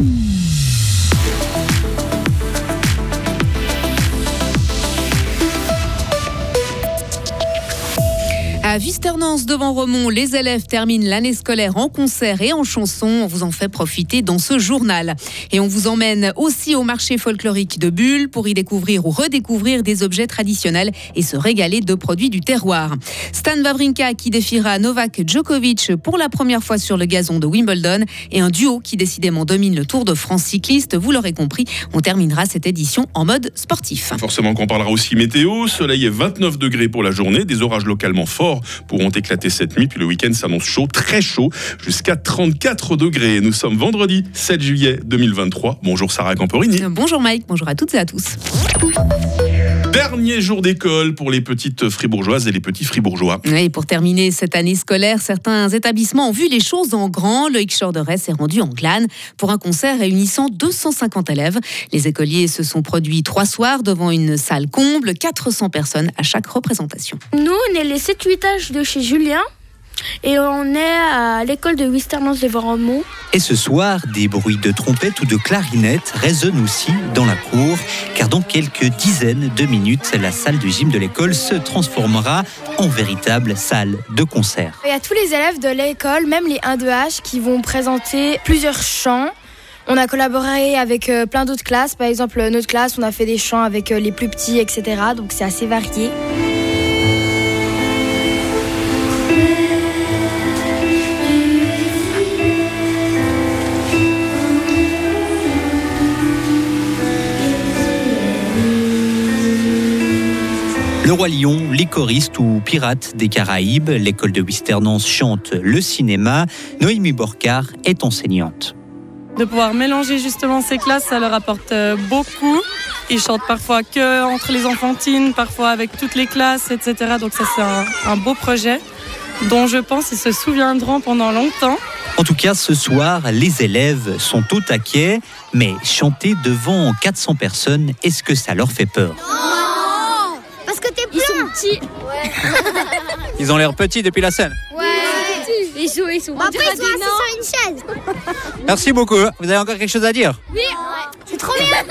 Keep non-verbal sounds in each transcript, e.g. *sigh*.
Mm-hmm. À Visternance devant Romont, les élèves terminent l'année scolaire en concert et en chanson. On vous en fait profiter dans ce journal. Et on vous emmène aussi au marché folklorique de Bulle pour y découvrir ou redécouvrir des objets traditionnels et se régaler de produits du terroir. Stan Wawrinka qui défiera Novak Djokovic pour la première fois sur le gazon de Wimbledon et un duo qui décidément domine le Tour de France cycliste. Vous l'aurez compris, on terminera cette édition en mode sportif. Forcément qu'on parlera aussi météo. Soleil et 29 degrés pour la journée, des orages localement forts pourront éclater cette nuit. Puis le week-end s'annonce chaud, très chaud, jusqu'à 34 degrés. Nous sommes vendredi 7 juillet 2023. Bonjour Sarah Camporini. Bonjour Mike, bonjour à toutes et à tous. Dernier jour d'école pour les petites fribourgeoises et les petits fribourgeois. Et pour terminer cette année scolaire, certains établissements ont vu les choses en grand. Le Xorderet s'est rendu en glane pour un concert réunissant 250 élèves. Les écoliers se sont produits trois soirs devant une salle comble, 400 personnes à chaque représentation. Nous, on est les 7-8 âges de chez Julien. Et on est à l'école de Wisternance de Varomont. Et ce soir, des bruits de trompettes ou de clarinettes résonnent aussi dans la cour, car dans quelques dizaines de minutes, la salle du gym de l'école se transformera en véritable salle de concert. Il y a tous les élèves de l'école, même les 1-2H, qui vont présenter plusieurs chants. On a collaboré avec euh, plein d'autres classes. Par exemple, notre classe, on a fait des chants avec euh, les plus petits, etc. Donc c'est assez varié. Le Roi Lion, les choristes ou pirates des Caraïbes, l'école de Wisternance chante le cinéma. Noémie Borcar est enseignante. De pouvoir mélanger justement ces classes, ça leur apporte euh, beaucoup. Ils chantent parfois que entre les enfantines, parfois avec toutes les classes, etc. Donc ça c'est un, un beau projet dont je pense ils se souviendront pendant longtemps. En tout cas, ce soir, les élèves sont au taquet, mais chanter devant 400 personnes, est-ce que ça leur fait peur? Ils ont l'air petits depuis la scène. Ouais. Ils sont, ils sont. Après, ils sont assis sur une chaise. Merci beaucoup. Vous avez encore quelque chose à dire? C'est trop bien.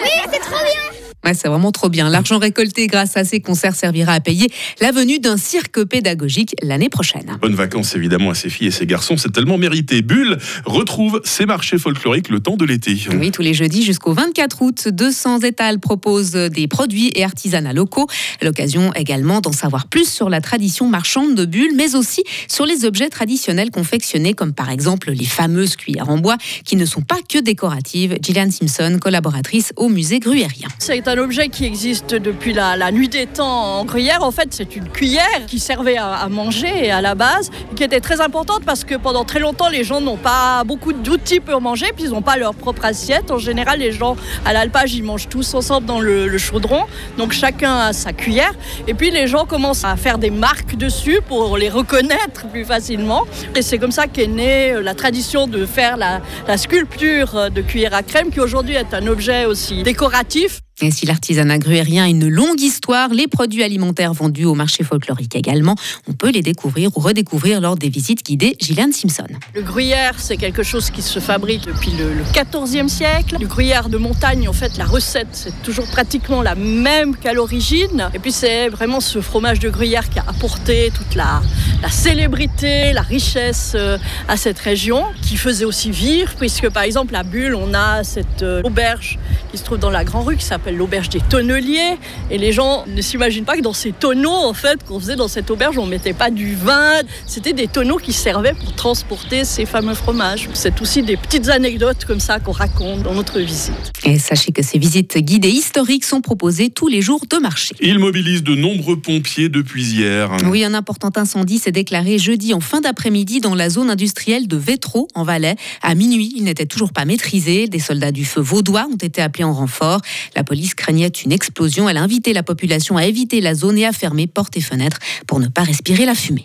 Oui, c'est trop bien. Ouais, c'est vraiment trop bien. L'argent récolté grâce à ces concerts servira à payer la venue d'un cirque pédagogique l'année prochaine. Bonnes vacances évidemment à ces filles et ces garçons, c'est tellement mérité. Bulle retrouve ses marchés folkloriques le temps de l'été. Oui, tous les jeudis jusqu'au 24 août, 200 étals proposent des produits et artisanats locaux. L'occasion également d'en savoir plus sur la tradition marchande de Bulle, mais aussi sur les objets traditionnels confectionnés, comme par exemple les fameuses cuillères en bois, qui ne sont pas que décoratives. Gillian Simpson, collaboratrice au musée Gruérien. Un objet qui existe depuis la, nuit des temps en Gruyère. En fait, c'est une cuillère qui servait à, manger à la base, qui était très importante parce que pendant très longtemps, les gens n'ont pas beaucoup d'outils pour manger, puis ils n'ont pas leur propre assiette. En général, les gens à l'alpage, ils mangent tous ensemble dans le, chaudron, donc chacun a sa cuillère. Et puis les gens commencent à faire des marques dessus pour les reconnaître plus facilement. Et c'est comme ça qu'est née la tradition de faire la sculpture de cuillère à crème, qui aujourd'hui est un objet aussi décoratif. Et si l'artisanat gruérien a une longue histoire, les produits alimentaires vendus au marché folklorique également, on peut les découvrir ou redécouvrir lors des visites guidées Gillian Simpson. Le gruyère, c'est quelque chose qui se fabrique depuis le, 14e siècle. Le gruyère de montagne, en fait, la recette, c'est toujours pratiquement la même qu'à l'origine. Et puis, c'est vraiment ce fromage de gruyère qui a apporté toute la, la célébrité, la richesse euh, à cette région, qui faisait aussi vivre, puisque par exemple, à Bulle, on a cette euh, auberge qui se trouve dans la Grand Rue, qui s'appelle l'auberge des tonneliers. Et les gens ne s'imaginent pas que dans ces tonneaux, en fait, qu'on faisait dans cette auberge, on mettait pas du vin. C'était des tonneaux qui servaient pour transporter ces fameux fromages. C'est aussi des petites anecdotes comme ça qu'on raconte dans notre visite. Et sachez que ces visites guidées historiques sont proposées tous les jours de marché. Il mobilise de nombreux pompiers depuis hier. Oui, un important incendie s'est déclaré jeudi en fin d'après-midi dans la zone industrielle de Vétro, en Valais. À minuit, il n'était toujours pas maîtrisé. Des soldats du feu vaudois ont été appelés en renfort. La police craignait une explosion. Elle a la population à éviter la zone et à fermer portes et fenêtres pour ne pas respirer la fumée.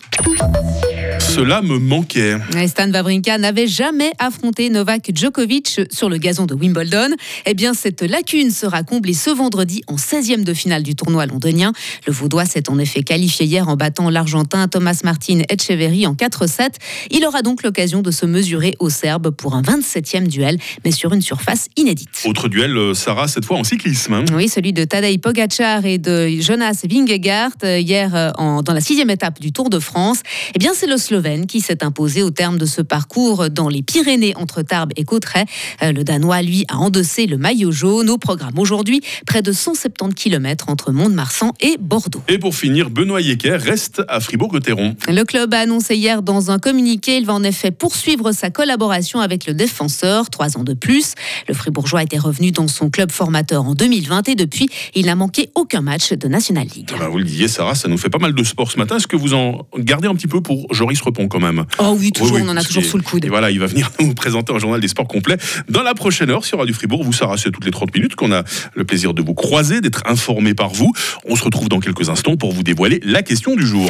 Cela me manquait. Stan Wawrinka n'avait jamais affronté Novak Djokovic sur le gazon de Wimbledon. Eh bien, cette lacune sera comblée ce vendredi en 16e de finale du tournoi londonien. Le Vaudois s'est en effet qualifié hier en battant l'Argentin Thomas Martin Etcheverry en 4-7. Il aura donc l'occasion de se mesurer aux Serbes pour un 27e duel, mais sur une surface inédite. Autre duel, euh, Sarah, cette fois en cyclisme. hein. Oui, celui de Tadej Pogacar et de Jonas Vingegaard euh, hier euh, en- dans la sixième étape du Tour de France. Eh bien, c'est le Slovène qui s'est imposé au terme de ce parcours dans les Pyrénées entre Tarbes et Cauterets. Euh, Le Danois, lui, a endossé le maillot jaune. Au programme aujourd'hui, près de 170 km entre Mont-de-Marsan et Bordeaux. Et pour finir, Benoît Yecker reste à Fribourg-Gotteron. Le club a annoncé hier dans un communiqué, il va en effet poursuivre sa collaboration avec le défenseur, trois ans de plus. Le Fribourgeois était revenu dans son club formateur en 2020 et depuis, il n'a manqué aucun match de National League. Ah bah, vous le disiez, Sarah, ça nous fait pas mal de sport ce matin. Est-ce que vous en gardez un petit peu pour Joris Quand même Oh oui, toujours, Oui, oui, on en a toujours sous le coude. Et voilà, il va venir *laughs* nous présenter un journal des sports complet dans la prochaine heure sur Radio Fribourg. Vous, Sarah, c'est toutes les 30 minutes qu'on a le plaisir de vous croiser, d'être informé par vous. On se retrouve dans quelques instants pour vous dévoiler la question du jour.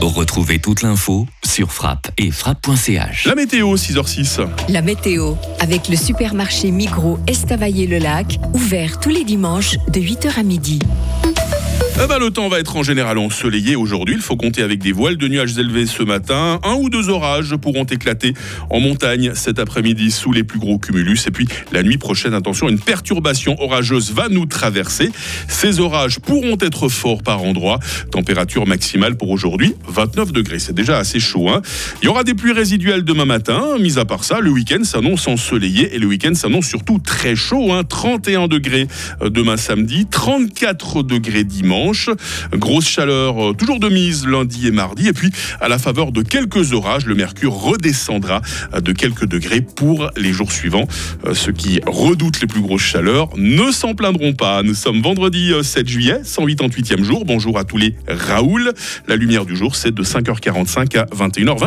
Retrouvez toute l'info sur frappe et frappe.ch. La météo, 6h06. La météo, avec le supermarché Migros Estavayer-le-Lac, ouvert tous les dimanches de 8h à midi. Ben, le temps va être en général ensoleillé aujourd'hui. Il faut compter avec des voiles de nuages élevés ce matin. Un ou deux orages pourront éclater en montagne cet après-midi sous les plus gros cumulus. Et puis la nuit prochaine, attention, une perturbation orageuse va nous traverser. Ces orages pourront être forts par endroits. Température maximale pour aujourd'hui, 29 degrés. C'est déjà assez chaud. hein. Il y aura des pluies résiduelles demain matin. Mis à part ça, le week-end s'annonce ensoleillé et le week-end s'annonce surtout très chaud. hein. 31 degrés euh, demain samedi, 34 degrés dimanche. Grosse chaleur euh, toujours de mise lundi et mardi. Et puis, à la faveur de quelques orages, le mercure redescendra euh, de quelques degrés pour les jours suivants. Euh, Ceux qui redoutent les plus grosses chaleurs ne s'en plaindront pas. Nous sommes vendredi euh, 7 juillet, 188e jour. Bonjour à tous les Raoul. La lumière du jour, c'est de 5h45 à 21h20.